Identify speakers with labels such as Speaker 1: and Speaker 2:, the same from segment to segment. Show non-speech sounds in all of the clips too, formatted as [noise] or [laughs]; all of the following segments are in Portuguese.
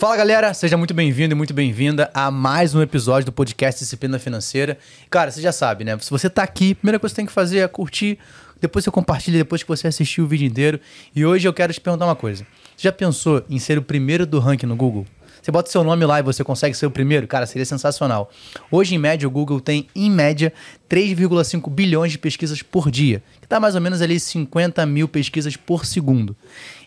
Speaker 1: Fala galera, seja muito bem-vindo e muito bem-vinda a mais um episódio do podcast Disciplina Financeira. Cara, você já sabe, né? Se você tá aqui, a primeira coisa que você tem que fazer é curtir, depois você compartilha, depois que você assistiu o vídeo inteiro. E hoje eu quero te perguntar uma coisa. Você já pensou em ser o primeiro do ranking no Google? Você bota seu nome lá e você consegue ser o primeiro? Cara, seria sensacional. Hoje, em média, o Google tem, em média, 3,5 bilhões de pesquisas por dia, que dá mais ou menos ali 50 mil pesquisas por segundo.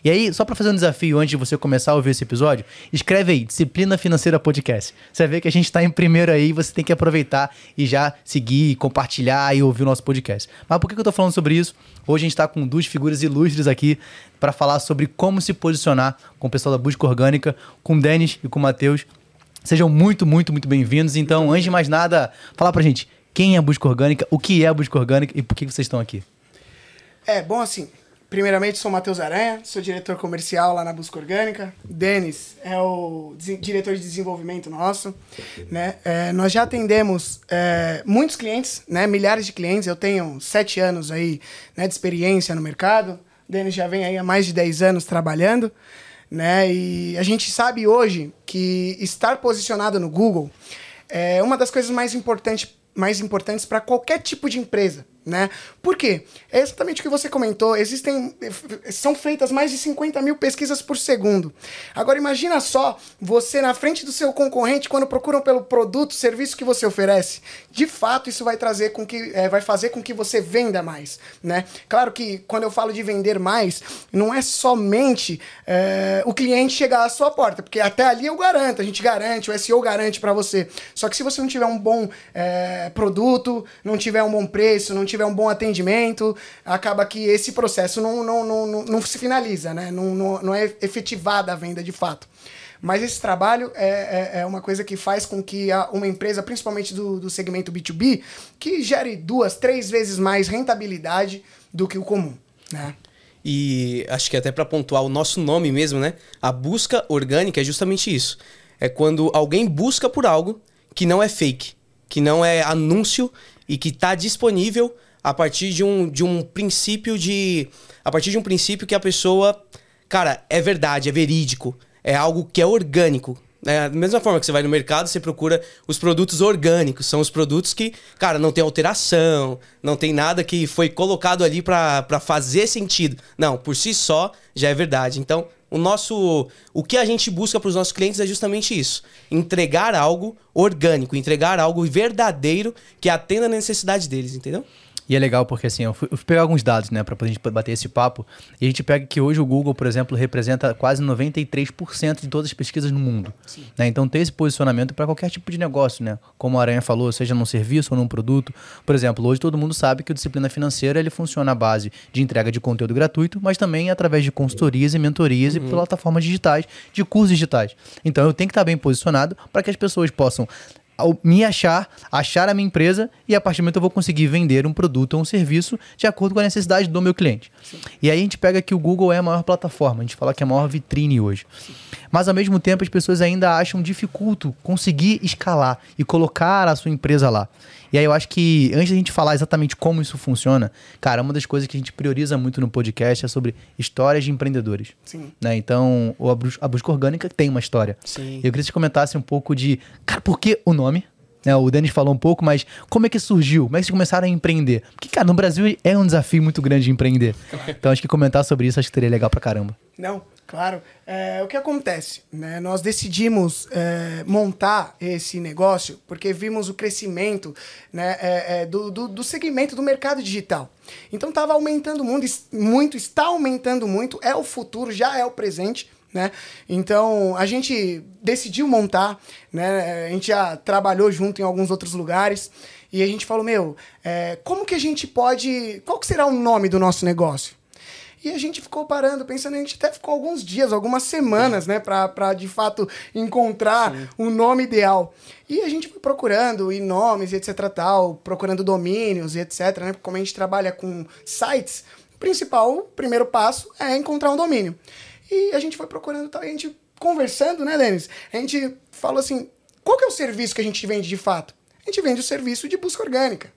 Speaker 1: E aí, só para fazer um desafio antes de você começar a ouvir esse episódio, escreve aí, Disciplina Financeira Podcast. Você ver que a gente está em primeiro aí, você tem que aproveitar e já seguir, compartilhar e ouvir o nosso podcast. Mas por que eu estou falando sobre isso? Hoje a gente está com duas figuras ilustres aqui para falar sobre como se posicionar com o pessoal da Busca Orgânica, com o Denis e com o Matheus. Sejam muito, muito, muito bem-vindos. Então, antes de mais nada, falar pra gente quem é a Busca Orgânica, o que é a Busca Orgânica e por que vocês estão aqui.
Speaker 2: É, bom assim, primeiramente sou Matheus Aranha, sou diretor comercial lá na Busca Orgânica. Denis é o diretor de desenvolvimento nosso, né? É, nós já atendemos é, muitos clientes, né? Milhares de clientes. Eu tenho sete anos aí né, de experiência no mercado. Denis já vem aí há mais de 10 anos trabalhando né? E a gente sabe hoje que estar posicionado no Google é uma das coisas mais importantes mais importantes para qualquer tipo de empresa né? Por quê? É exatamente o que você comentou. Existem. São feitas mais de 50 mil pesquisas por segundo. Agora imagina só você na frente do seu concorrente quando procuram pelo produto, serviço que você oferece. De fato, isso vai trazer com que. É, vai fazer com que você venda mais. Né? Claro que quando eu falo de vender mais, não é somente é, o cliente chegar à sua porta, porque até ali eu garanto, a gente garante, o SEO garante para você. Só que se você não tiver um bom é, produto, não tiver um bom preço, não tiver tiver um bom atendimento, acaba que esse processo não, não, não, não, não se finaliza, né? Não, não, não é efetivada a venda de fato. Mas esse trabalho é, é, é, uma coisa que faz com que uma empresa, principalmente do, do segmento B2B, que gere duas, três vezes mais rentabilidade do que o comum, né?
Speaker 3: E acho que até para pontuar o nosso nome mesmo, né? A busca orgânica é justamente isso. É quando alguém busca por algo que não é fake, que não é anúncio e que está disponível a partir de um, de um princípio de. A partir de um princípio que a pessoa. Cara, é verdade, é verídico. É algo que é orgânico. É, da mesma forma que você vai no mercado, você procura os produtos orgânicos. São os produtos que, cara, não tem alteração, não tem nada que foi colocado ali para fazer sentido. Não, por si só já é verdade. Então, o nosso. O que a gente busca para os nossos clientes é justamente isso: entregar algo orgânico, entregar algo verdadeiro que atenda a necessidade deles, entendeu?
Speaker 1: E é legal porque assim, eu fui, eu fui pegar alguns dados, né, para a gente bater esse papo, e a gente pega que hoje o Google, por exemplo, representa quase 93% de todas as pesquisas no mundo. Né? Então ter esse posicionamento para qualquer tipo de negócio, né? Como a Aranha falou, seja num serviço ou num produto. Por exemplo, hoje todo mundo sabe que o disciplina financeira ele funciona à base de entrega de conteúdo gratuito, mas também através de consultorias e mentorias uhum. e plataformas digitais, de cursos digitais. Então eu tenho que estar bem posicionado para que as pessoas possam me achar, achar a minha empresa e a partir do momento eu vou conseguir vender um produto ou um serviço de acordo com a necessidade do meu cliente. Sim. E aí a gente pega que o Google é a maior plataforma, a gente fala que é a maior vitrine hoje. Sim. Mas ao mesmo tempo as pessoas ainda acham dificulto conseguir escalar e colocar a sua empresa lá. E aí eu acho que, antes da gente falar exatamente como isso funciona, cara, uma das coisas que a gente prioriza muito no podcast é sobre histórias de empreendedores. Sim. Né? Então, a busca orgânica tem uma história. Sim. Eu queria que você comentasse um pouco de, cara, por que o nome? Né, o Denis falou um pouco, mas como é que surgiu? Como é que vocês começaram a empreender? Porque, cara, no Brasil é um desafio muito grande de empreender. Então, acho que comentar sobre isso acho que seria legal pra caramba.
Speaker 2: Não, Claro. É, o que acontece? Né? Nós decidimos é, montar esse negócio porque vimos o crescimento né, é, é do, do, do, segmento do mercado digital. Então estava aumentando muito, muito, está aumentando muito, é o futuro, já é o presente. Né? Então a gente decidiu montar, né? a gente já trabalhou junto em alguns outros lugares e a gente falou: meu, é, como que a gente pode. Qual que será o nome do nosso negócio? E a gente ficou parando, pensando, a gente até ficou alguns dias, algumas semanas, né, pra, pra de fato encontrar o um nome ideal. E a gente foi procurando e nomes e etc tal, procurando domínios e etc, né? Como a gente trabalha com sites, o principal, o primeiro passo é encontrar um domínio. E a gente foi procurando tal, e a gente conversando, né, Denis? A gente falou assim: qual que é o serviço que a gente vende de fato? A gente vende o serviço de busca orgânica.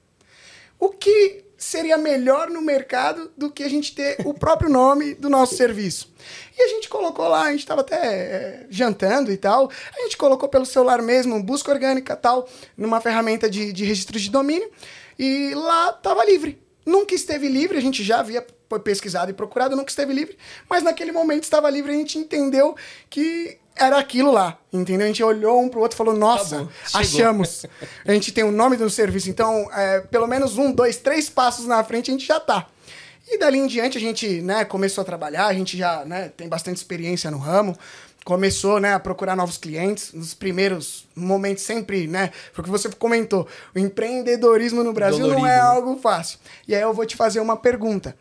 Speaker 2: O que seria melhor no mercado do que a gente ter o [laughs] próprio nome do nosso serviço? E a gente colocou lá, a gente estava até é, jantando e tal, a gente colocou pelo celular mesmo, busca orgânica tal, numa ferramenta de, de registro de domínio, e lá estava livre. Nunca esteve livre, a gente já havia pesquisado e procurado, nunca esteve livre, mas naquele momento estava livre, a gente entendeu que era aquilo lá, entendeu? A gente olhou um pro outro e falou, nossa, achamos. a gente tem o nome do serviço, então, é, pelo menos um, dois, três passos na frente a gente já tá. E dali em diante a gente, né, começou a trabalhar, a gente já, né, tem bastante experiência no ramo, começou, né, a procurar novos clientes. Nos primeiros momentos sempre, né, porque você comentou, o empreendedorismo no Brasil Dolorido, não é né? algo fácil. E aí eu vou te fazer uma pergunta.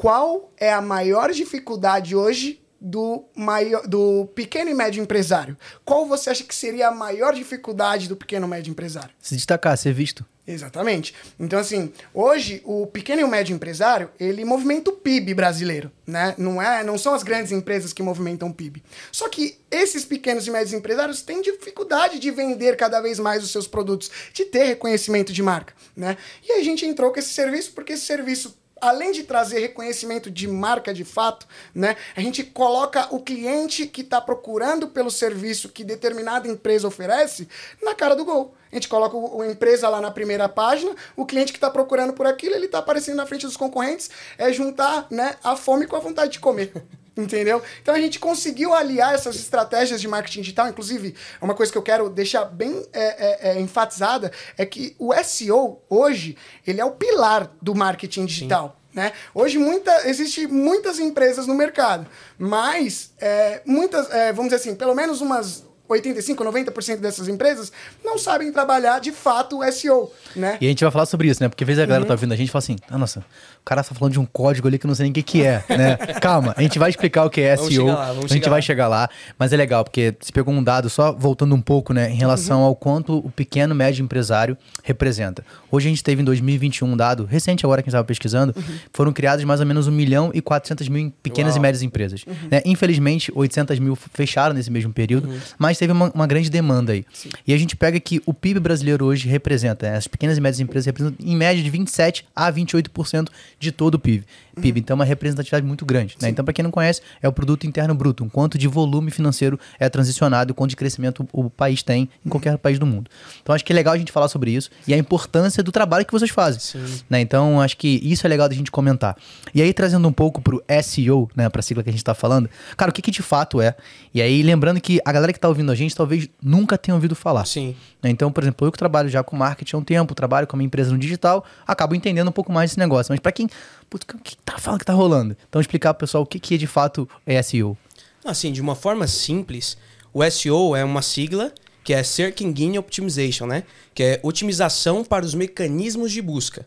Speaker 2: Qual é a maior dificuldade hoje do, maior, do pequeno e médio empresário. Qual você acha que seria a maior dificuldade do pequeno e médio empresário?
Speaker 1: Se destacar, ser visto.
Speaker 2: Exatamente. Então, assim, hoje o pequeno e o médio empresário, ele movimenta o PIB brasileiro, né? Não, é, não são as grandes empresas que movimentam o PIB. Só que esses pequenos e médios empresários têm dificuldade de vender cada vez mais os seus produtos, de ter reconhecimento de marca, né? E a gente entrou com esse serviço porque esse serviço além de trazer reconhecimento de marca de fato, né, a gente coloca o cliente que está procurando pelo serviço que determinada empresa oferece na cara do gol. A gente coloca a empresa lá na primeira página, o cliente que está procurando por aquilo, ele está aparecendo na frente dos concorrentes, é juntar né, a fome com a vontade de comer. Entendeu? Então a gente conseguiu aliar essas estratégias de marketing digital. Inclusive, uma coisa que eu quero deixar bem é, é, é, enfatizada é que o SEO hoje ele é o pilar do marketing digital. Né? Hoje muita, existe muitas empresas no mercado, mas é, muitas, é, vamos dizer assim, pelo menos umas 85, 90% dessas empresas não sabem trabalhar de fato o SEO, né?
Speaker 1: E a gente vai falar sobre isso, né? Porque às vezes a galera uhum. tá ouvindo a gente e fala assim, ah, nossa, o cara tá falando de um código ali que eu não sei nem o que, que é, né? [laughs] Calma, a gente vai explicar o que é SEO, lá, a gente vai lá. chegar lá, mas é legal, porque você pegou um dado, só voltando um pouco, né, em relação uhum. ao quanto o pequeno, médio empresário representa. Hoje a gente teve em 2021 um dado, recente agora que a gente estava pesquisando, uhum. foram criados mais ou menos 1 milhão e 400 mil pequenas Uau. e médias empresas. Uhum. Né? Infelizmente, 800 mil fecharam nesse mesmo período, uhum. mas teve uma, uma, grande demanda aí. Sim. E a gente pega que o PIB brasileiro hoje representa, né, as pequenas e médias empresas representam em média de 27 a 28% de todo o PIB. PIB. Então, é uma representatividade muito grande. Né? Então, para quem não conhece, é o produto interno bruto, um quanto de volume financeiro é transicionado, quanto de crescimento o país tem em qualquer país do mundo. Então, acho que é legal a gente falar sobre isso e a importância do trabalho que vocês fazem. Né? Então, acho que isso é legal da gente comentar. E aí, trazendo um pouco pro SEO, né, para a sigla que a gente está falando, cara, o que, que de fato é? E aí, lembrando que a galera que está ouvindo a gente talvez nunca tenha ouvido falar.
Speaker 3: Sim.
Speaker 1: Né? Então, por exemplo, eu que trabalho já com marketing há um tempo, trabalho com uma empresa no digital, acabo entendendo um pouco mais desse negócio. Mas para quem putz, o que tá falando que tá rolando? Então explicar pro pessoal o que, que é de fato é SEO.
Speaker 3: Assim, de uma forma simples, o SEO é uma sigla que é Search Engine Optimization, né? Que é otimização para os mecanismos de busca.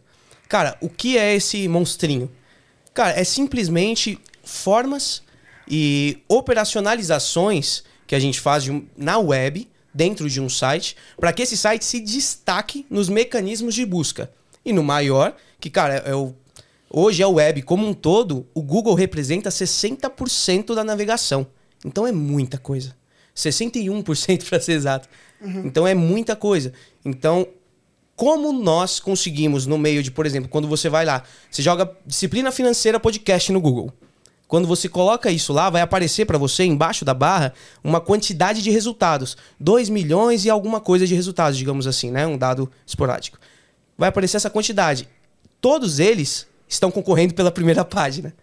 Speaker 3: Cara, o que é esse monstrinho? Cara, é simplesmente formas e operacionalizações que a gente faz na web, dentro de um site, para que esse site se destaque nos mecanismos de busca. E no maior, que, cara, é o Hoje a web como um todo, o Google representa 60% da navegação. Então é muita coisa. 61% para [laughs] ser exato. Uhum. Então é muita coisa. Então, como nós conseguimos no meio de, por exemplo, quando você vai lá, você joga disciplina financeira podcast no Google. Quando você coloca isso lá, vai aparecer para você embaixo da barra uma quantidade de resultados, 2 milhões e alguma coisa de resultados, digamos assim, né? Um dado esporádico. Vai aparecer essa quantidade. Todos eles estão concorrendo pela primeira página.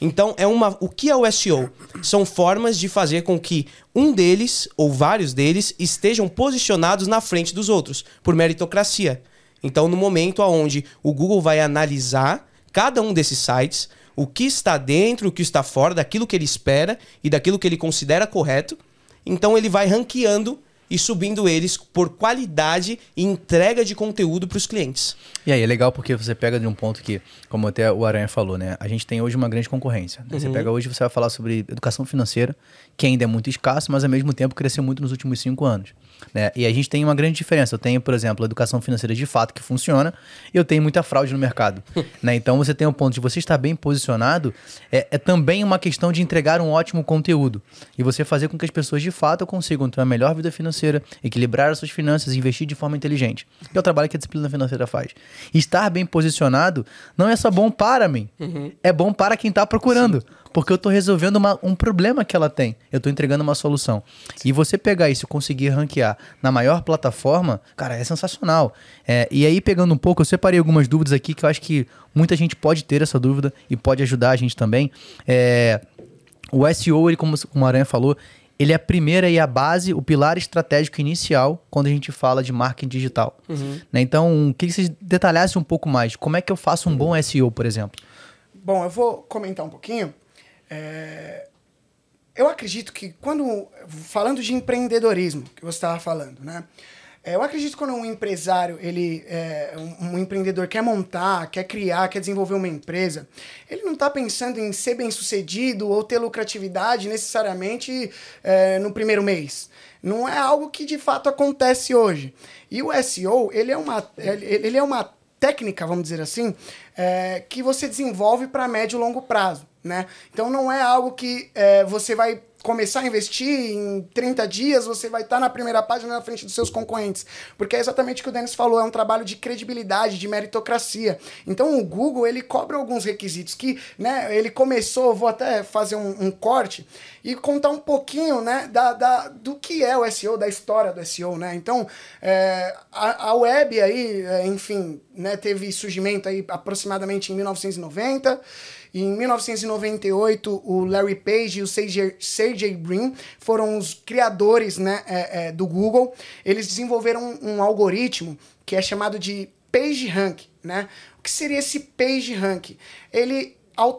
Speaker 3: Então, é uma, o que é o SEO? São formas de fazer com que um deles, ou vários deles, estejam posicionados na frente dos outros, por meritocracia. Então, no momento onde o Google vai analisar cada um desses sites, o que está dentro, o que está fora, daquilo que ele espera e daquilo que ele considera correto, então ele vai ranqueando e subindo eles por qualidade e entrega de conteúdo para os clientes.
Speaker 1: E aí é legal porque você pega de um ponto que, como até o Aranha falou, né? A gente tem hoje uma grande concorrência. Né? Uhum. Você pega hoje você vai falar sobre educação financeira, que ainda é muito escasso, mas ao mesmo tempo cresceu muito nos últimos cinco anos. Né? E a gente tem uma grande diferença. Eu tenho, por exemplo, a educação financeira de fato que funciona e eu tenho muita fraude no mercado. [laughs] né? Então você tem o um ponto de você estar bem posicionado, é, é, também uma questão de entregar um ótimo conteúdo e você fazer com que as pessoas de fato consigam ter uma melhor vida financeira, equilibrar as suas finanças investir de forma inteligente. Que é o trabalho que a disciplina financeira faz. E estar bem posicionado não é só bom para mim, uhum. é bom para quem está procurando. Sim. Porque eu estou resolvendo uma, um problema que ela tem. Eu estou entregando uma solução. Sim. E você pegar isso e conseguir ranquear na maior plataforma, cara, é sensacional. É, e aí, pegando um pouco, eu separei algumas dúvidas aqui que eu acho que muita gente pode ter essa dúvida e pode ajudar a gente também. É, o SEO, ele, como o Aranha falou, ele é a primeira e a base, o pilar estratégico inicial quando a gente fala de marketing digital. Uhum. Né? Então, queria que vocês detalhassem um pouco mais. Como é que eu faço um bom SEO, por exemplo?
Speaker 2: Bom, eu vou comentar um pouquinho. É, eu acredito que quando. Falando de empreendedorismo, que você estava falando, né? É, eu acredito que quando um empresário, ele, é, um, um, empreendedor quer montar, quer criar, quer desenvolver uma empresa, ele não está pensando em ser bem sucedido ou ter lucratividade necessariamente é, no primeiro mês. Não é algo que de fato acontece hoje. E o SEO, ele é uma, ele é uma técnica, vamos dizer assim, é, que você desenvolve para médio e longo prazo né? Então não é algo que é, você vai começar a investir em 30 dias, você vai estar tá na primeira página na frente dos seus concorrentes. Porque é exatamente o que o Denis falou, é um trabalho de credibilidade, de meritocracia. Então o Google, ele cobra alguns requisitos que, né, ele começou, vou até fazer um, um corte e contar um pouquinho, né, da, da, do que é o SEO, da história do SEO, né? Então, é, a, a web aí, é, enfim, né, teve surgimento aí aproximadamente em 1990, em 1998, o Larry Page e o Sergey Brin foram os criadores né, é, é, do Google. Eles desenvolveram um, um, algoritmo que é chamado de PageRank. Né? O que seria esse PageRank? Ele,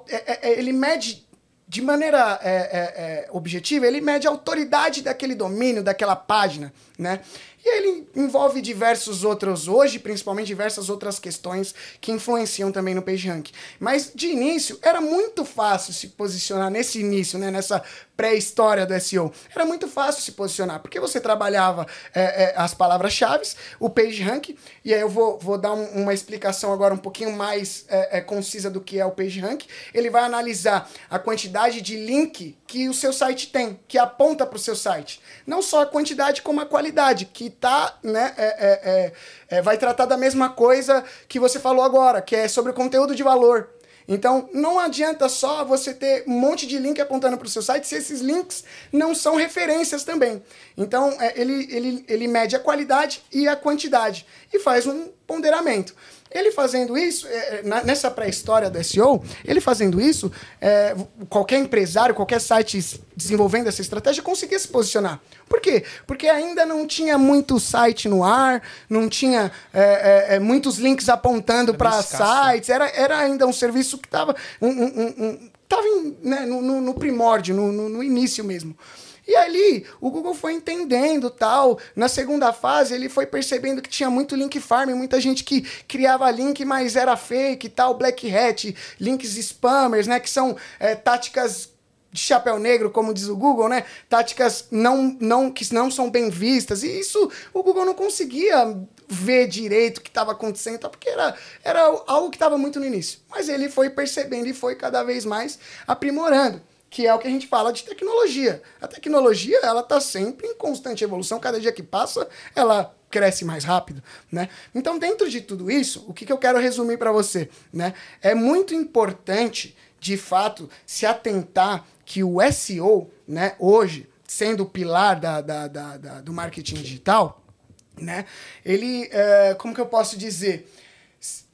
Speaker 2: é, é, ele mede de maneira é, é, é, objetiva, ele mede a autoridade daquele domínio, daquela página, né? E ele envolve diversos outros, hoje principalmente diversas outras questões que influenciam também no PageRank. Mas de início era muito fácil se posicionar nesse início, né, nessa pré-história do SEO. Era muito fácil se posicionar, porque você trabalhava é, é, as palavras-chave, o PageRank, e aí eu vou, vou dar um, uma explicação agora um pouquinho mais é, é, concisa do que é o PageRank. Ele vai analisar a quantidade de link que o seu site tem, que aponta para o seu site. Não só a quantidade, como a qualidade, que tá, né, é, é, é, vai tratar da mesma coisa que você falou agora, que é sobre conteúdo de valor. Então, não adianta só você ter um monte de link apontando para o seu site se esses links não são referências também. Então, é, ele, ele, ele mede a qualidade e a quantidade e faz um ponderamento. Ele fazendo isso, é, é nessa pré-história do SEO, ele fazendo isso, é, qualquer empresário, qualquer site desenvolvendo essa estratégia conseguia se posicionar. Por quê? Porque ainda não tinha muito site no ar, não tinha é, é, é muitos links apontando para sites, era, era ainda um serviço que estava um, um, um, tava né, no, no, primórdio, no, no, no início mesmo. E ali o Google foi entendendo tal. Na segunda fase, ele foi percebendo que tinha muito link farm, muita gente que criava link, mas era fake tal, black hat, links spammers, né? Que são é, táticas de chapéu negro, como diz o Google, né? Táticas não, não, que não são bem vistas. E isso o Google não conseguia ver direito o que estava acontecendo, porque era, era algo que estava muito no início. Mas ele foi percebendo e foi cada vez mais aprimorando que é o que a gente fala de tecnologia. A tecnologia, ela está sempre em constante evolução, cada dia que passa, ela cresce mais rápido, né? Então, dentro de tudo isso, o que, que eu quero resumir para você, né? É muito importante, de fato, se atentar que o SEO, né, hoje, sendo o pilar da, da, da, da do marketing digital, né, ele, é, como que eu posso dizer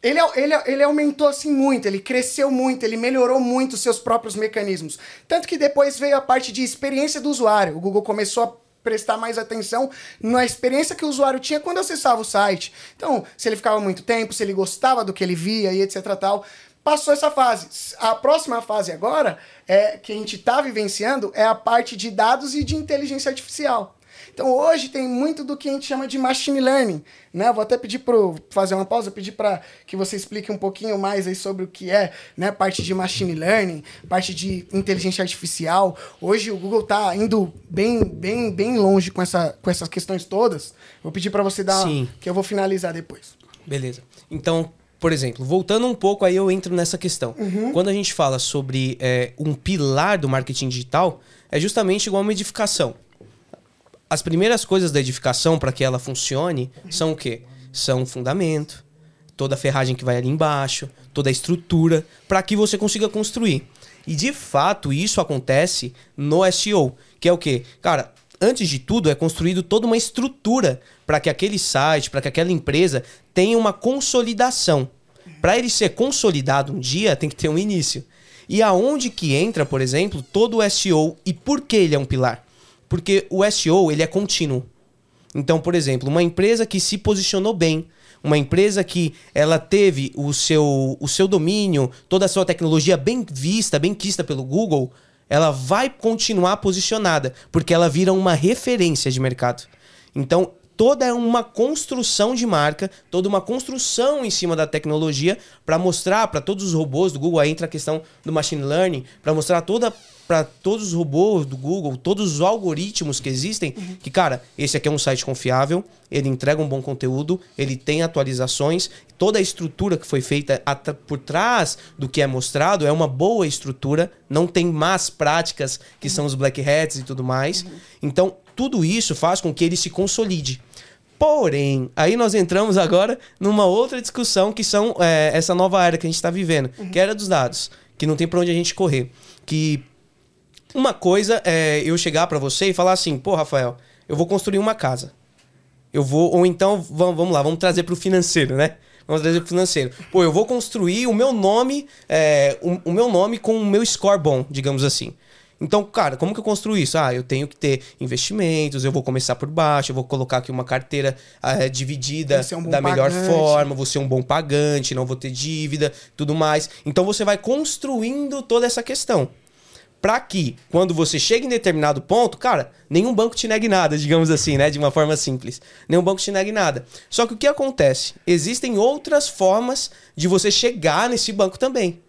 Speaker 2: ele, ele, ele aumentou assim muito, ele cresceu muito, ele melhorou muito os seus próprios mecanismos. Tanto que depois veio a parte de experiência do usuário. O Google começou a prestar mais atenção na experiência que o usuário tinha quando acessava o site. Então, se ele ficava muito tempo, se ele gostava do que ele via e etc tal. Passou essa fase. A próxima fase agora é que a gente está vivenciando é a parte de dados e de inteligência artificial. Então hoje tem muito do que a gente chama de machine learning, né? Vou até pedir para fazer uma pausa, pedir para que você explique um pouquinho mais aí sobre o que é, né, parte de machine learning, parte de inteligência artificial. Hoje o Google está indo bem, bem, bem longe com, essa, com essas questões todas. Vou pedir para você dar,
Speaker 3: Sim.
Speaker 2: que eu vou finalizar depois.
Speaker 3: Beleza. Então, por exemplo, voltando um pouco, aí eu entro nessa questão. Quando a gente fala sobre é, um pilar do marketing digital, é justamente igual uma edificação. As primeiras coisas da edificação para que ela funcione são o quê? São o fundamento, toda a ferragem que vai ali embaixo, toda a estrutura, para que você consiga construir. E de fato, isso acontece no SEO, que é o quê? Cara, antes de tudo, é construído toda uma estrutura para que aquele site, para que aquela empresa tenha uma consolidação. Para ele ser consolidado um dia, tem que ter um início. E aonde que entra, por exemplo, todo o SEO e por que ele é um pilar? Porque o SEO, ele é contínuo. Então, por exemplo, uma empresa que se posicionou bem, uma empresa que ela teve o seu, o seu domínio, toda a sua tecnologia bem vista, bem quista pelo Google, ela vai continuar posicionada, porque ela vira uma referência de mercado. Então, toda uma construção de marca, toda uma construção em cima da tecnologia para mostrar para todos os robôs do Google, aí entra a questão do machine learning, para mostrar toda para todos os robôs do Google, todos os algoritmos que existem, que cara, esse aqui é um site confiável, ele entrega um bom conteúdo, ele tem atualizações, toda a estrutura que foi feita por trás do que é mostrado é uma boa estrutura, não tem más práticas que são os black hats e tudo mais. Então, tudo isso faz com que ele se consolide. Porém, aí nós entramos agora numa outra discussão que são é, essa nova era que a gente está vivendo, que é a era dos dados, que não tem para onde a gente correr. Que uma coisa é eu chegar para você e falar assim, pô, Rafael, eu vou construir uma casa. Eu vou, ou então, vamos, vamos lá, vamos trazer para o financeiro, né? Vamos trazer para o financeiro. Pô, eu vou construir o meu nome, é, o, o meu nome com o meu score bom, digamos assim. Então, cara, como que eu construo isso? Ah, eu tenho que ter investimentos, eu vou começar por baixo, eu vou colocar aqui uma carteira ah, dividida
Speaker 2: ser um
Speaker 3: da melhor
Speaker 2: pagante.
Speaker 3: forma, vou ser um bom pagante, não vou ter dívida, tudo mais. Então você vai construindo toda essa questão. Pra que, quando você chega em determinado ponto, cara, nenhum banco te negue nada, digamos assim, né? De uma forma simples. Nenhum banco te negue nada. Só que o que acontece? Existem outras formas de você chegar nesse banco também.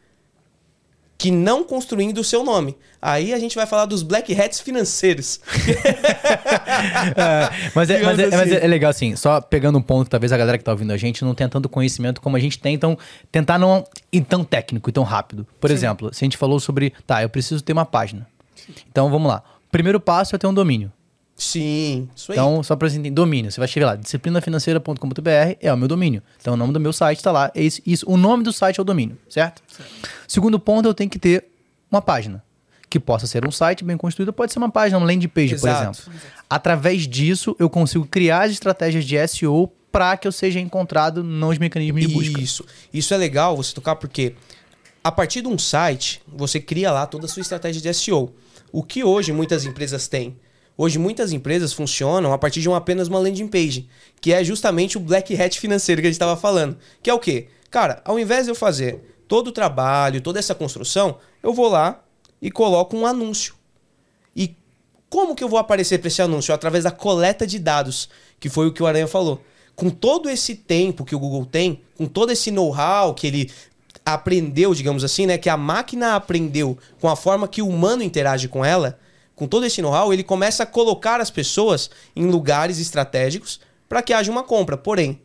Speaker 3: Que não construindo o seu nome. Aí a gente vai falar dos black hats financeiros. [laughs]
Speaker 1: É, mas, é, mas, é, mas
Speaker 3: assim.
Speaker 1: é legal assim, só pegando um ponto que talvez a galera que tá ouvindo a gente não tenha tanto conhecimento como a gente tem, então tentar não ir tão técnico e tão rápido. Por exemplo, se a gente falou sobre, tá, eu preciso ter uma página. Então vamos lá. Primeiro passo é ter um domínio.
Speaker 3: Sim, isso aí.
Speaker 1: Então, só pra você entender, domínio. Você vai escrever lá, disciplinafinanceira.com.br é o meu domínio. Então, o nome do meu site tá lá. É isso, isso. O nome do site é o domínio, certo? Segundo ponto, eu tenho que ter uma página. Que possa ser um site bem construído, pode ser uma página, uma landing page, por
Speaker 3: Exato.
Speaker 1: exemplo. Através disso, eu consigo criar as estratégias de SEO para que eu seja encontrado nos mecanismos de busca.
Speaker 3: Isso. Isso é legal você tocar porque a partir de um site, você cria lá toda a sua estratégia de SEO. O que hoje muitas empresas têm? Hoje muitas empresas funcionam a partir de uma, apenas uma landing page, que é justamente o black hat financeiro que a gente estava falando. Que é o quê? Cara, ao invés de eu fazer todo o trabalho, toda essa construção, eu vou lá e coloco um anúncio. E como que eu vou aparecer para esse anúncio? Através da coleta de dados, que foi o que o Aranha falou. Com todo esse tempo que o Google tem, com todo esse know-how que ele aprendeu, digamos assim, né, que a máquina aprendeu com a forma que o humano interage com ela, com todo esse know-how, ele começa a colocar as pessoas em lugares estratégicos para que haja uma compra. Porém,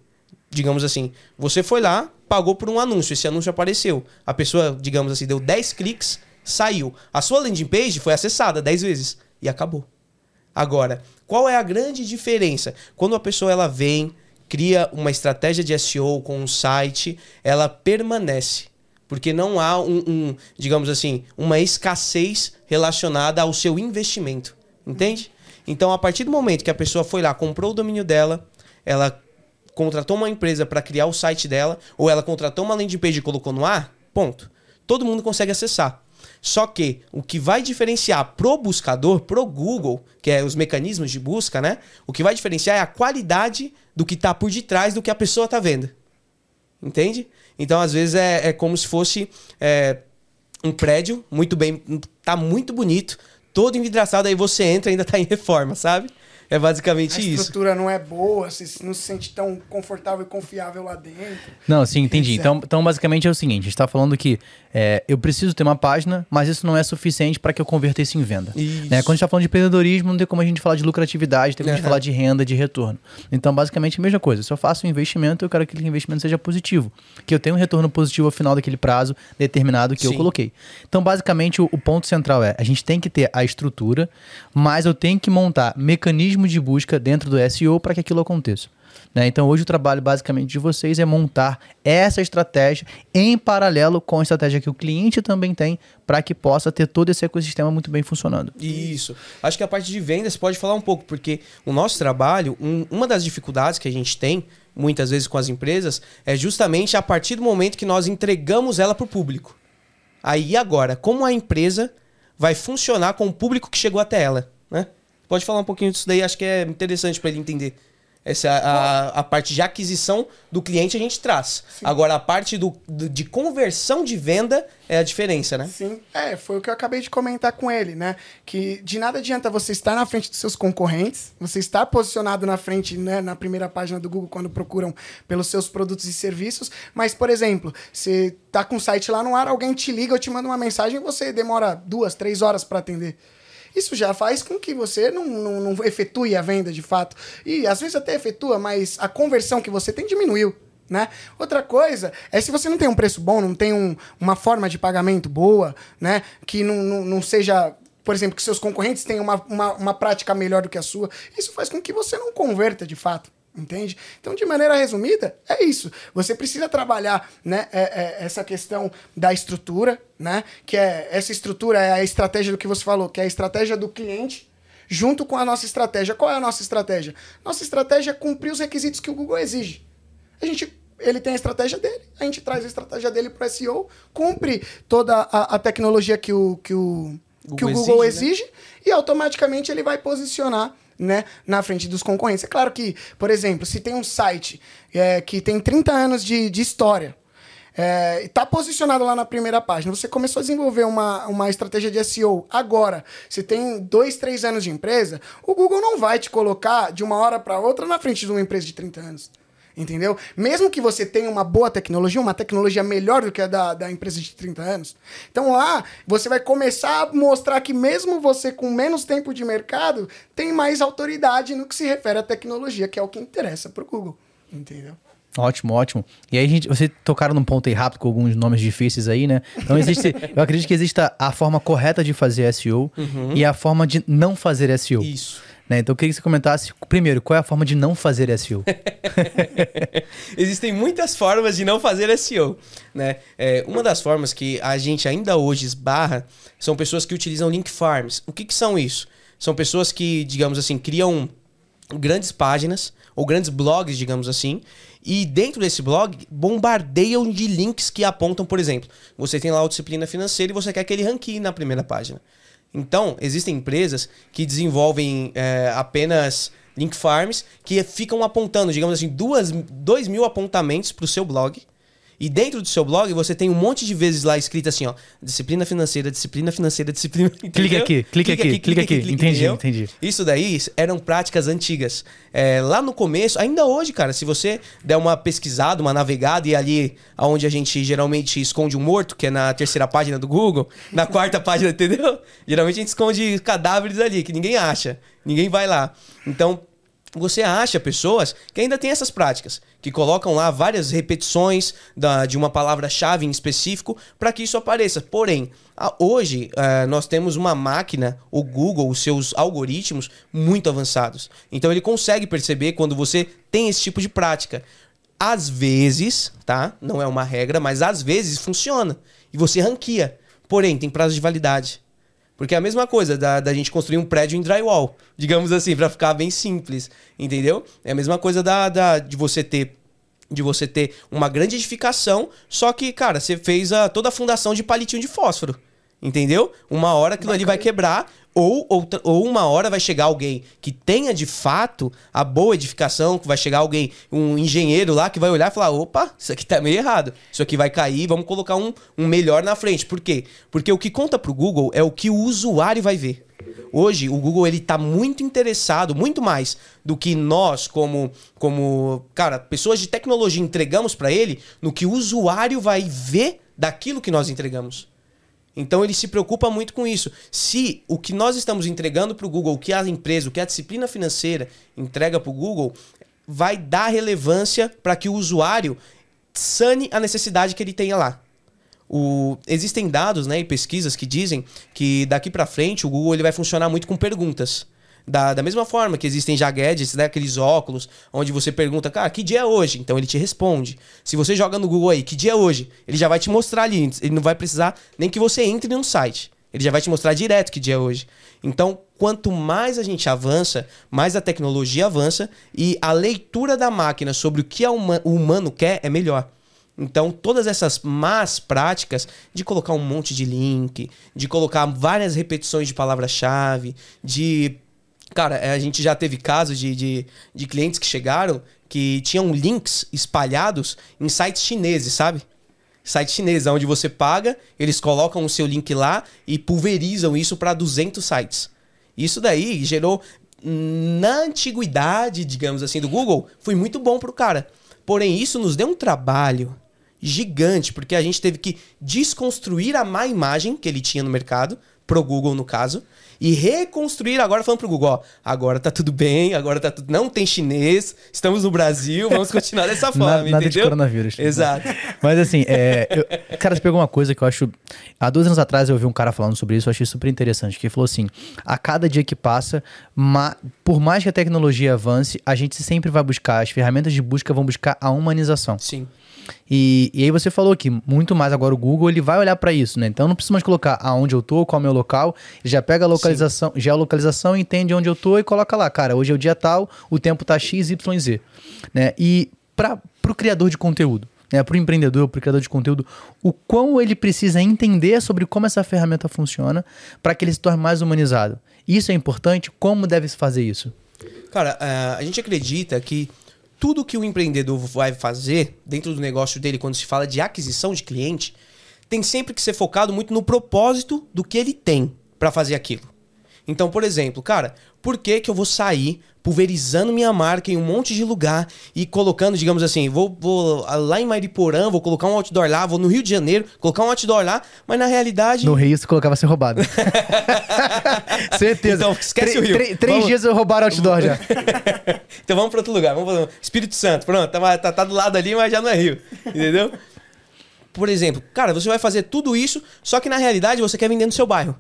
Speaker 3: digamos assim, você foi lá, pagou por um anúncio, esse anúncio apareceu. A pessoa, digamos assim, deu 10 cliques, saiu. A sua landing page foi acessada 10 vezes e acabou. Agora, qual é a grande diferença? Quando a pessoa ela vem, cria uma estratégia de SEO com um site, ela permanece. Porque não há um, um, digamos assim, uma escassez relacionada ao seu investimento. Entende? Então, a partir do momento que a pessoa foi lá, comprou o domínio dela, ela contratou uma empresa para criar o site dela, ou ela contratou uma landing page e colocou no ar, ponto. Todo mundo consegue acessar. Só que o que vai diferenciar pro buscador, pro Google, que é os mecanismos de busca, né? O que vai diferenciar é a qualidade do que tá por detrás do que a pessoa tá vendo. Entende? Então, às vezes, é, é como se fosse é, um prédio muito bem. tá muito bonito, todo envidraçado, aí você entra e ainda tá em reforma, sabe? É basicamente
Speaker 2: a
Speaker 3: isso.
Speaker 2: estrutura não é boa, você não se sente tão confortável e confiável lá dentro.
Speaker 1: Não, sim, entendi. Então, então, basicamente é o seguinte: a gente tá falando que é, eu preciso ter uma página, mas isso não é suficiente para que eu converta isso em venda.
Speaker 3: Isso.
Speaker 1: Né? Quando a gente tá falando de empreendedorismo, não tem como a gente falar de lucratividade, tem como a gente falar de renda, de retorno. Então, basicamente, é a mesma coisa. Se eu faço um investimento, eu quero que aquele investimento seja positivo. Que eu tenha um retorno positivo ao final daquele prazo determinado que eu
Speaker 3: Sim.
Speaker 1: coloquei. Então, basicamente, o, o ponto central é: a gente tem que ter a estrutura, mas eu tenho que montar mecanismos de busca dentro do SEO para que aquilo aconteça. né? Então, hoje o trabalho basicamente de vocês é montar essa estratégia em paralelo com a estratégia que o cliente também tem para que possa ter todo esse ecossistema muito bem funcionando.
Speaker 3: Isso. Acho que a parte de vendas pode falar um pouco, porque o nosso trabalho, um- uma das dificuldades que a gente tem, muitas vezes com as empresas, é justamente a partir do momento que nós entregamos ela para o público. Aí agora, como a empresa vai funcionar com o público que chegou até ela, né? Pode falar um pouquinho disso daí, acho que é interessante para ele entender. Essa a, a parte de aquisição do cliente a gente traz. Agora a parte do, do- de conversão de venda é a diferença, né?
Speaker 2: Sim, é, foi o que eu acabei de comentar com ele, né? Que de nada adianta você estar na frente dos seus concorrentes, você estar posicionado na frente, né, na primeira página do Google quando procuram pelos seus produtos e serviços, mas, por exemplo, você tá com o site lá no ar, alguém te liga ou te manda uma mensagem e você demora duas, três horas para atender. Isso já faz com que você não, não, não efetue a venda de fato. E às vezes até efetua, mas a conversão que você tem diminuiu. Né? Outra coisa é se você não tem um preço bom, não tem um- uma forma de pagamento boa, né? que não, não, não seja, por exemplo, que seus concorrentes tenham uma, uma, uma prática melhor do que a sua, isso faz com que você não converta de fato. Entende? Então, de maneira resumida, é isso. Você precisa trabalhar né, é- é- essa questão da estrutura, né? Que é essa estrutura é a estratégia do que você falou, que é a estratégia do cliente, junto com a nossa estratégia. Qual é a nossa estratégia? Nossa estratégia é cumprir os requisitos que o Google exige. A gente, ele tem a estratégia dele, a gente traz a estratégia dele para o SEO, cumpre toda a, a tecnologia que o, que o, que o
Speaker 3: Google
Speaker 2: Google
Speaker 3: exige, né?
Speaker 2: exige e automaticamente ele vai posicionar né, na frente dos concorrentes. É claro que, por exemplo, se tem um site é, que tem 30 anos de, de história, é, está posicionado lá na primeira página. Você começou a desenvolver uma, uma estratégia de SEO agora. Você tem dois, três anos de empresa. O Google não vai te colocar de uma hora para outra na frente de uma empresa de 30 anos. Entendeu? Mesmo que você tenha uma boa tecnologia, uma tecnologia melhor do que a da, da empresa de 30 anos. Então lá, você vai começar a mostrar que mesmo você com menos tempo de mercado, tem mais autoridade no que se refere à tecnologia, que é o que interessa para o Google. Entendeu?
Speaker 1: Ótimo, ótimo. E aí, gente, você tocaram num ponto aí rápido com alguns nomes difíceis aí, né? Então, existe, eu acredito que exista a forma correta de fazer SEO e a forma de não fazer SEO.
Speaker 3: Isso.
Speaker 1: Né? Então, eu queria que você comentasse, primeiro, qual é a forma de não fazer SEO? [laughs]
Speaker 3: Existem muitas formas de não fazer SEO, né? É, uma das formas que a gente ainda hoje esbarra são pessoas que utilizam link farms. O que, que são isso? São pessoas que, digamos assim, criam grandes páginas ou grandes blogs, digamos assim, e dentro desse blog bombardeiam de links que apontam, por exemplo, você tem lá a disciplina financeira e você quer que ele ranqueie na primeira página. Então, existem empresas que desenvolvem é, apenas link farms que ficam apontando, digamos assim, duas, dois mil apontamentos para o seu blog. E dentro do seu blog você tem um monte de vezes lá escrito assim, ó, disciplina financeira, disciplina financeira, disciplina. [laughs]
Speaker 1: Clique aqui, clique aqui, clique aqui. Entendi,
Speaker 3: entendeu?
Speaker 1: entendi.
Speaker 3: Isso daí eram práticas antigas. É, lá no começo, ainda hoje, cara, se você der uma pesquisada, uma navegada e ali onde a gente geralmente esconde um morto, que é na terceira página do Google, [laughs] na quarta página, entendeu? Geralmente a gente esconde cadáveres ali, que ninguém acha. Ninguém vai lá. Então, você acha pessoas que ainda têm essas práticas, que colocam lá várias repetições da- de uma palavra-chave em específico para que isso apareça. Porém, a- hoje eh, nós temos uma máquina, o Google, os seus algoritmos muito avançados. Então ele consegue perceber quando você tem esse tipo de prática. Às vezes, tá? Não é uma regra, mas às vezes funciona. E você ranqueia. Porém, tem prazo de validade. Porque é a mesma coisa da, da gente construir um prédio em drywall, digamos assim, pra ficar bem simples, entendeu? É a mesma coisa da, da- de você ter de você ter uma grande edificação, só que, cara, você fez a, toda a fundação de palitinho de fósforo, entendeu? Uma hora aquilo ali vai quebrar ou, outra- ou uma hora vai chegar alguém que tenha de fato a boa edificação, que vai chegar alguém, um engenheiro lá que vai olhar e falar: opa, isso aqui tá meio errado, isso aqui vai cair, vamos colocar um, um melhor na frente. Por quê? Porque o que conta pro Google é o que o usuário vai ver. Hoje, o Google ele tá muito interessado, muito mais do que nós, como, como cara, pessoas de tecnologia, entregamos para ele, no que o usuário vai ver daquilo que nós entregamos. Então ele se preocupa muito com isso. Se o que nós estamos entregando para o Google, o que a empresa, o que a disciplina financeira entrega para o Google, vai dar relevância para que o usuário sane a necessidade que ele tenha lá. O, existem dados né, e pesquisas que dizem que daqui para frente o Google ele vai funcionar muito com perguntas. Da, da mesma forma que existem já gadgets, né, aqueles óculos, onde você pergunta, cara, que dia é hoje? Então ele te responde. Se você joga no Google aí, que dia é hoje? Ele já vai te mostrar ali. Ele não vai precisar nem que você entre no site. Ele já vai te mostrar direto que dia é hoje. Então, quanto mais a gente avança, mais a tecnologia avança e a leitura da máquina sobre o que o humano quer é melhor. Então, todas essas más práticas de colocar um monte de link, de colocar várias repetições de palavra-chave, de. Cara, a gente já teve casos de, de, de clientes que chegaram que tinham links espalhados em sites chineses, sabe? Site chinês, onde você paga, eles colocam o seu link lá e pulverizam isso para 200 sites. Isso daí gerou, na antiguidade, digamos assim, do Google, foi muito bom para o cara. Porém, isso nos deu um trabalho gigante, porque a gente teve que desconstruir a má imagem que ele tinha no mercado, pro Google no caso, e reconstruir agora falando pro Google, ó, agora tá tudo bem, agora tá tudo, não tem chinês, estamos no Brasil, vamos continuar dessa [laughs] forma,
Speaker 1: nada,
Speaker 3: nada
Speaker 1: de coronavírus.
Speaker 3: Exato. [laughs]
Speaker 1: Mas assim, é, eu, cara, você pegou uma coisa que eu acho, há dois anos atrás eu ouvi um cara falando sobre isso, eu achei super interessante, que ele falou assim, a cada dia que passa, ma, por mais que a tecnologia avance, a gente sempre vai buscar, as ferramentas de busca vão buscar a humanização.
Speaker 3: Sim.
Speaker 1: E, e aí você falou que muito mais agora o Google ele vai olhar para isso, né? Então não precisa mais colocar aonde eu tô, qual é o meu local, ele já pega a localização, Sim. geolocalização, entende onde eu tô e coloca lá, cara, hoje é o dia tal, o tempo tá x, y, z, né? E para pro criador de conteúdo, né, para o empreendedor, para o criador de conteúdo, o quão ele precisa entender sobre como essa ferramenta funciona para que ele se torne mais humanizado. Isso é importante? Como deve se fazer isso?
Speaker 3: Cara, uh, a gente acredita que tudo que o empreendedor vai fazer dentro do negócio dele, quando se fala de aquisição de cliente, tem sempre que ser focado muito no propósito do que ele tem para fazer aquilo. Então, por exemplo, cara, por que, que eu vou sair pulverizando minha marca em um monte de lugar e colocando, digamos assim, vou, vou lá em Mariporã, vou colocar um outdoor lá, vou no Rio de Janeiro, colocar um outdoor lá, mas na realidade.
Speaker 1: No Rio, se colocar, vai ser roubado. [laughs] Certeza.
Speaker 3: Então, esquece o Rio.
Speaker 1: Três vamos... dias eu roubaram outdoor já. [laughs]
Speaker 3: então vamos para outro lugar. Vamos pro Espírito Santo. Pronto, tá, tá, tá do lado ali, mas já não é Rio. Entendeu? Por exemplo, cara, você vai fazer tudo isso, só que na realidade você quer vender no seu bairro.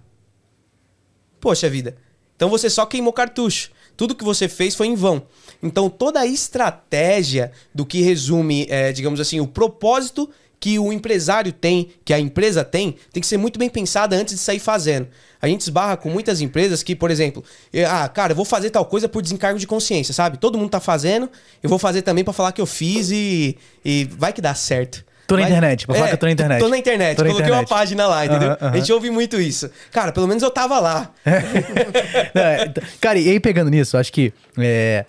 Speaker 3: Poxa vida. Então você só queimou cartucho. Tudo que você fez foi em vão. Então toda a estratégia do que resume, é, digamos assim, o propósito que o empresário tem, que a empresa tem, tem que ser muito bem pensada antes de sair fazendo. A gente esbarra com muitas empresas que, por exemplo, ah, cara, eu vou fazer tal coisa por desencargo de consciência, sabe? Todo mundo tá fazendo, eu vou fazer também para falar que eu fiz e, e vai que dá certo.
Speaker 1: Tô na internet, pra falar é, que eu tô na internet.
Speaker 3: Tô na internet, tô na coloquei internet. uma página lá, entendeu? A gente ouve muito isso. Cara, pelo menos eu tava lá.
Speaker 1: É, [laughs] cara, e aí pegando nisso, acho que é,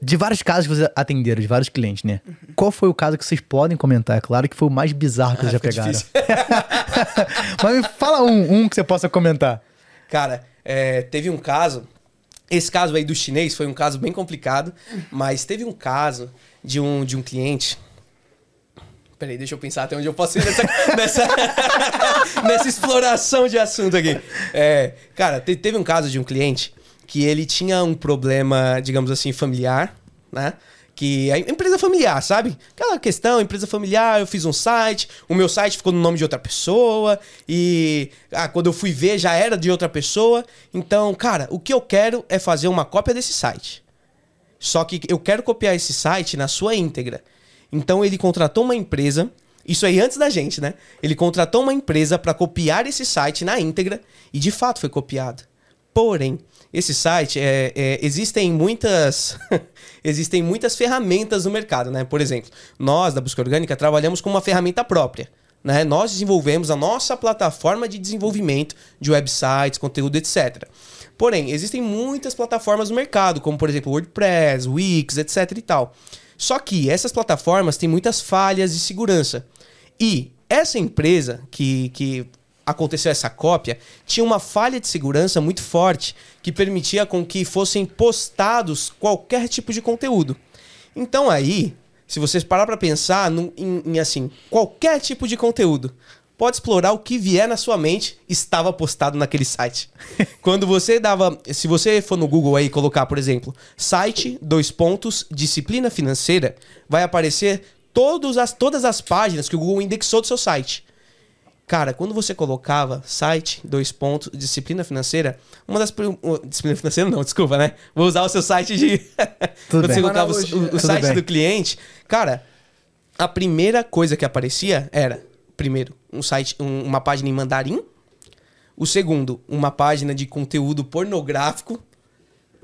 Speaker 1: de vários casos que vocês atenderam, de vários clientes, né? Uhum. Qual foi o caso que vocês podem comentar? É claro que foi o mais bizarro que vocês ah, já pegaram. [laughs] Mas me fala um, um que você possa comentar.
Speaker 3: Cara, é, teve um caso. Esse caso aí do chinês foi um caso bem complicado, mas teve um caso de um, de um cliente Peraí, deixa eu pensar até onde eu posso ir nessa, [laughs] nessa, [laughs] nessa exploração de assunto aqui. É, cara, te, teve um caso de um cliente que ele tinha um problema, digamos assim, familiar, né? Que empresa familiar, sabe? Aquela questão, empresa familiar, eu fiz um site, o meu site ficou no nome de outra pessoa, e ah, quando eu fui ver já era de outra pessoa. Então, cara, o que eu quero é fazer uma cópia desse site. Só que eu quero copiar esse site na sua íntegra. Então ele contratou uma empresa, isso aí antes da gente, né? Ele contratou uma empresa para copiar esse site na íntegra e de fato foi copiado. Porém, esse site é, é, existem muitas [laughs] existem muitas ferramentas no mercado, né? Por exemplo, nós da Busca Orgânica trabalhamos com uma ferramenta própria. Né? Nós desenvolvemos a nossa plataforma de desenvolvimento de websites, conteúdo, etc. Porém, existem muitas plataformas no mercado, como por exemplo WordPress, Wix, etc. e tal. Só que essas plataformas têm muitas falhas de segurança. E essa empresa que, que aconteceu essa cópia, tinha uma falha de segurança muito forte que permitia com que fossem postados qualquer tipo de conteúdo. Então aí, se vocês parar para pensar no, em, em, assim, qualquer tipo de conteúdo, pode explorar o que vier na sua mente, estava postado naquele site. [laughs] Quando você dava, se você for no Google aí e colocar, por exemplo, site, dois pontos, disciplina financeira, vai aparecer todas as, todas as páginas que o Google indexou do seu site. Cara, quando você colocava site, dois pontos, disciplina financeira, uma das. Disciplina financeira não, [laughs] desculpa, né? Vou usar o seu site de. [laughs]
Speaker 1: Tudo
Speaker 3: quando
Speaker 1: bem.
Speaker 3: você colocava o, o site
Speaker 1: bem.
Speaker 3: do cliente, cara, a primeira coisa que aparecia era, primeiro, um site, um- uma página em mandarim. O segundo, uma página de conteúdo pornográfico.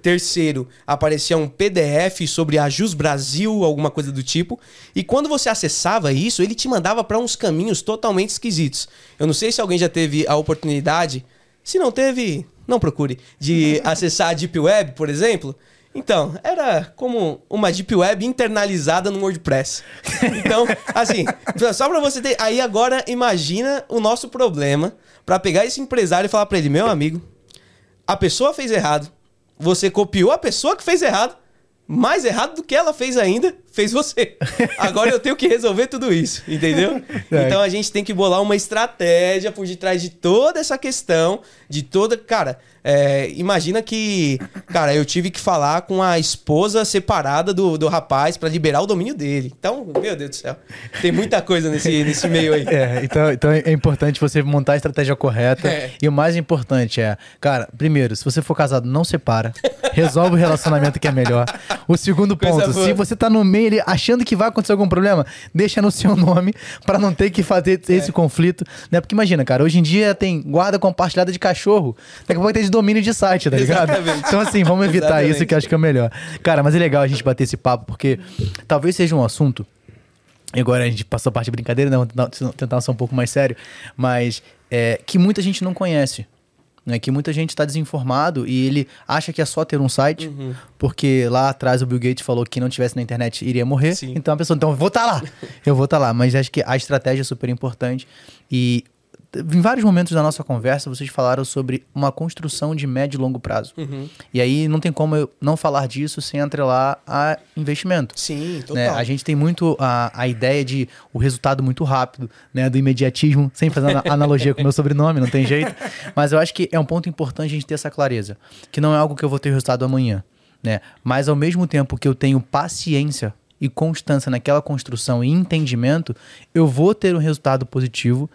Speaker 3: Terceiro, aparecia um PDF sobre a Jus Brasil, alguma coisa do tipo. E quando você acessava isso, ele te mandava para uns caminhos totalmente esquisitos. Eu não sei se alguém já teve a oportunidade. Se não teve, não procure. De [laughs] acessar a Deep Web, por exemplo. Então, era como uma Deep Web internalizada no WordPress. Então, assim, só pra você ter. Aí agora, imagina o nosso problema pra pegar esse empresário e falar pra ele: meu amigo, a pessoa fez errado. Você copiou a pessoa que fez errado. Mais errado do que ela fez ainda, fez você. Agora eu tenho que resolver tudo isso, entendeu? [laughs]
Speaker 1: É.
Speaker 3: Então a gente tem que bolar uma estratégia por detrás de toda essa questão, de toda. Cara, é, imagina que. Cara, eu tive que falar com a esposa separada do, do rapaz pra liberar o domínio dele. Então, meu Deus do céu. Tem muita coisa nesse, nesse meio aí.
Speaker 1: É, então, então é importante você montar a estratégia correta.
Speaker 3: É.
Speaker 1: E o mais importante é, cara, primeiro, se você for casado, não separa. Resolve o relacionamento que é melhor. O segundo
Speaker 3: Coisa
Speaker 1: ponto,
Speaker 3: boa.
Speaker 1: se você tá no meio ali achando que vai acontecer algum problema, deixa no seu [laughs] nome pra não ter que fazer
Speaker 3: É.
Speaker 1: esse conflito, né? Porque imagina, cara, hoje em dia tem guarda compartilhada de cachorro. Daqui a pouco tem de domínio de site, tá ligado?
Speaker 3: Exatamente.
Speaker 1: Então assim, vamos evitar
Speaker 3: Exatamente.
Speaker 1: isso que eu acho que é o melhor. Cara, mas é legal a gente bater esse papo porque talvez seja um assunto e agora a gente passou a parte de brincadeira, né? Vamos tentar, tentar ser um pouco mais sério. Mas é, que muita gente não conhece. Né? Que muita gente está desinformado e ele acha que é só ter um site,
Speaker 3: Uhum.
Speaker 1: porque lá atrás o Bill Gates falou que não tivesse na internet iria morrer.
Speaker 3: Sim.
Speaker 1: Então a pessoa, então eu vou estar lá. [laughs] eu vou estar lá. Mas acho que a estratégia é super importante. E em vários momentos da nossa conversa, vocês falaram sobre uma construção de médio e longo prazo.
Speaker 3: Uhum.
Speaker 1: E aí não tem como eu não falar disso sem atrelar a investimento.
Speaker 3: Sim, total.
Speaker 1: Né? A gente tem muito a, a ideia de o resultado muito rápido, né? Do imediatismo, sem fazer ana- analogia com o meu sobrenome, não tem jeito. Mas eu acho que é um ponto importante a gente ter essa clareza. Que não é algo que eu vou ter resultado amanhã, né? Mas ao mesmo tempo que eu tenho paciência e constância naquela construção e entendimento, eu vou ter um resultado positivo,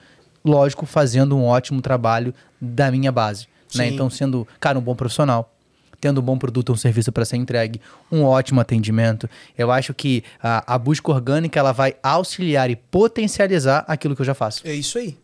Speaker 1: lógico, fazendo um ótimo trabalho da minha base. Né? Então, sendo, cara, um bom profissional, tendo um bom produto ou um serviço para ser entregue, um ótimo atendimento. Eu acho que a, a busca orgânica ela vai auxiliar e potencializar aquilo que eu já faço.
Speaker 3: É isso aí.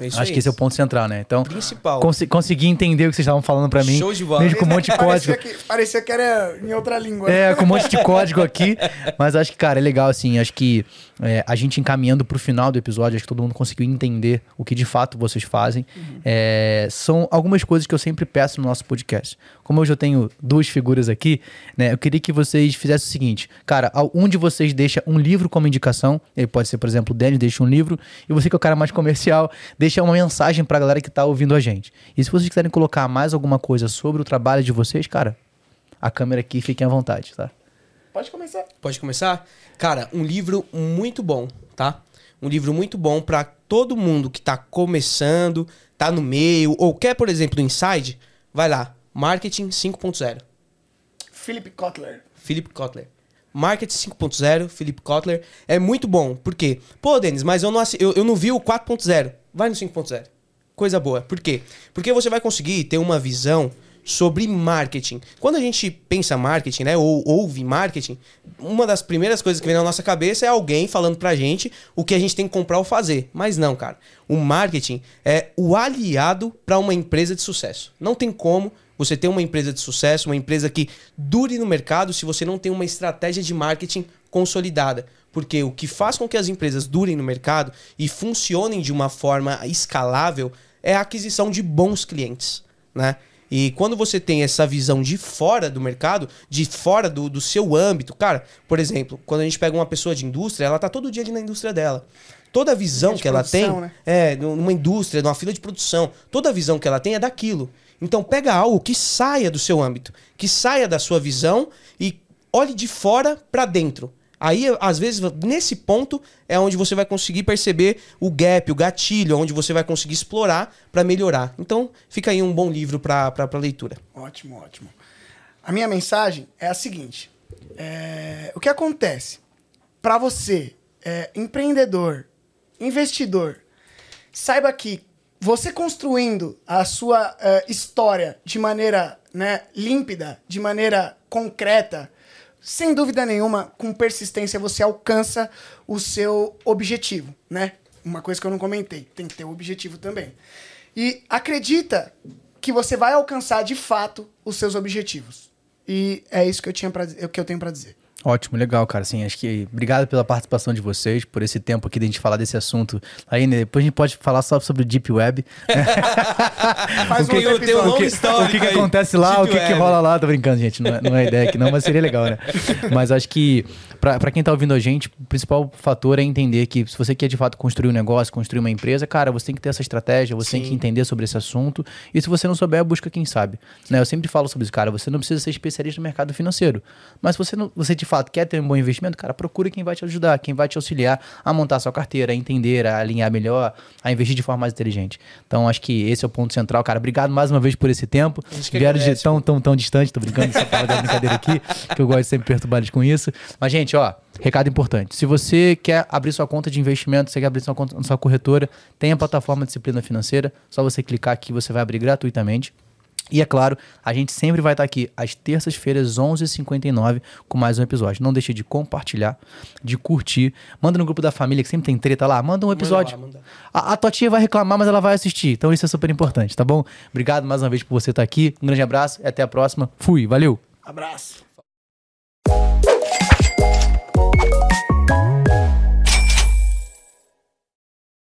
Speaker 3: Isso
Speaker 1: acho que esse é o ponto central, né? Então,
Speaker 3: Principal.
Speaker 1: consi- consegui entender o que vocês estavam falando para mim.
Speaker 3: Show de bola.
Speaker 1: Mesmo com um monte de [laughs] código.
Speaker 2: Parecia que, parecia que era em outra língua.
Speaker 1: É, com um monte de código aqui. Mas acho que, cara, é legal, assim. Acho que é, a gente encaminhando pro final do episódio, acho que todo mundo conseguiu entender o que de fato vocês fazem. É, são algumas coisas que eu sempre peço no nosso podcast. Como hoje eu tenho duas figuras aqui, né? Eu queria que vocês fizessem o seguinte. Cara, ao- um de vocês deixa um livro como indicação. Ele pode ser, por exemplo, o Denis deixa um livro. E você que é o cara mais comercial, deixa uma mensagem pra galera que tá ouvindo a gente. E se vocês quiserem colocar mais alguma coisa sobre o trabalho de vocês, cara, a câmera aqui, fiquem à vontade, tá?
Speaker 2: Pode começar.
Speaker 3: Pode começar? Cara, um livro muito bom, tá? Um livro muito bom pra todo mundo que tá começando, tá no meio, ou quer, por exemplo, inside, vai lá. Marketing 5.0.
Speaker 2: Philip Kotler.
Speaker 3: Philip Kotler. Marketing 5.0, Philip Kotler. É muito bom. Por quê? Pô, Denis, mas eu não, eu, eu não vi o 4.0. Vai no 5.0. Coisa boa. Por quê? Porque você vai conseguir ter uma visão sobre marketing. Quando a gente pensa marketing, né, ou ouve marketing, uma das primeiras coisas que vem na nossa cabeça é alguém falando pra gente o que a gente tem que comprar ou fazer. Mas não, cara. O marketing é o aliado para uma empresa de sucesso. Não tem como você ter uma empresa de sucesso, uma empresa que dure no mercado se você não tem uma estratégia de marketing consolidada. Porque o que faz com que as empresas durem no mercado e funcionem de uma forma escalável é a aquisição de bons clientes, né? E quando você tem essa visão de fora do mercado, de fora do, do seu âmbito, cara, por exemplo, quando a gente pega uma pessoa de indústria, ela tá todo dia ali na indústria dela. Toda a visão que ela tem
Speaker 2: né?
Speaker 3: é numa indústria, numa fila de produção, toda a visão que ela tem é daquilo. Então pega algo que saia do seu âmbito, que saia da sua visão e olhe de fora pra dentro. Aí, às vezes, nesse ponto é onde você vai conseguir perceber o gap, o gatilho, onde você vai conseguir explorar pra melhorar. Então, fica aí um bom livro pra leitura.
Speaker 2: Ótimo, ótimo. A minha mensagem é a seguinte: é, o que acontece para você, é, empreendedor, investidor, saiba que você construindo a sua é, história de maneira né, límpida, de maneira concreta, sem dúvida nenhuma, com persistência você alcança o seu objetivo, né? Uma coisa que eu não comentei, tem que ter o objetivo também. E acredita que você vai alcançar de fato os seus objetivos. E é isso que eu tinha para que eu tenho para dizer.
Speaker 1: Ótimo, legal, cara. Sim, acho que obrigado pela participação de vocês, por esse tempo aqui de a gente falar desse assunto. Aí, né, depois a gente pode falar só sobre o Deep Web. [laughs]
Speaker 2: Faz
Speaker 1: o que,
Speaker 2: um episódio.
Speaker 3: longo
Speaker 1: o que, o que que acontece lá,
Speaker 3: Deep
Speaker 1: o que, que rola lá. Tô brincando, gente. Não é, não é ideia aqui, não, mas seria legal, né? [laughs] Mas acho que, pra, pra quem tá ouvindo a gente, o principal fator é entender que se você quer de fato construir um negócio, construir uma empresa, cara, você tem que ter essa estratégia, você tem que entender sobre esse assunto. E se você não souber, busca quem sabe. Né? Eu sempre falo sobre isso, cara. Você não precisa ser especialista no mercado financeiro. Mas se você, não, você de fato quer ter um bom investimento, cara, procura quem vai te ajudar, quem vai te auxiliar a montar a sua carteira, a entender, a alinhar melhor, a investir de forma mais inteligente. Então, acho que esse é o ponto central, cara. Obrigado mais uma vez por esse tempo. Vieram de tão, tão, tão distante, tô brincando, só fala da brincadeira aqui, que eu gosto de sempre perturbar eles com isso. Mas, gente, ó, recado importante. Se você quer abrir sua conta de investimento, você quer abrir sua conta na sua corretora, tem a plataforma Disciplina Financeira, só você clicar aqui, você vai abrir gratuitamente. E é claro, a gente sempre vai estar aqui às terças-feiras, 11h59, com mais um episódio. Não deixe de compartilhar, de curtir. Manda no grupo da família, que sempre tem treta lá. Manda um episódio.
Speaker 3: lá, manda.
Speaker 1: A, a tua tia vai reclamar, mas ela vai assistir. Então isso é super importante, tá bom? Obrigado mais uma vez por você estar aqui. Um grande abraço e até a próxima. Fui, valeu!
Speaker 2: Abraço.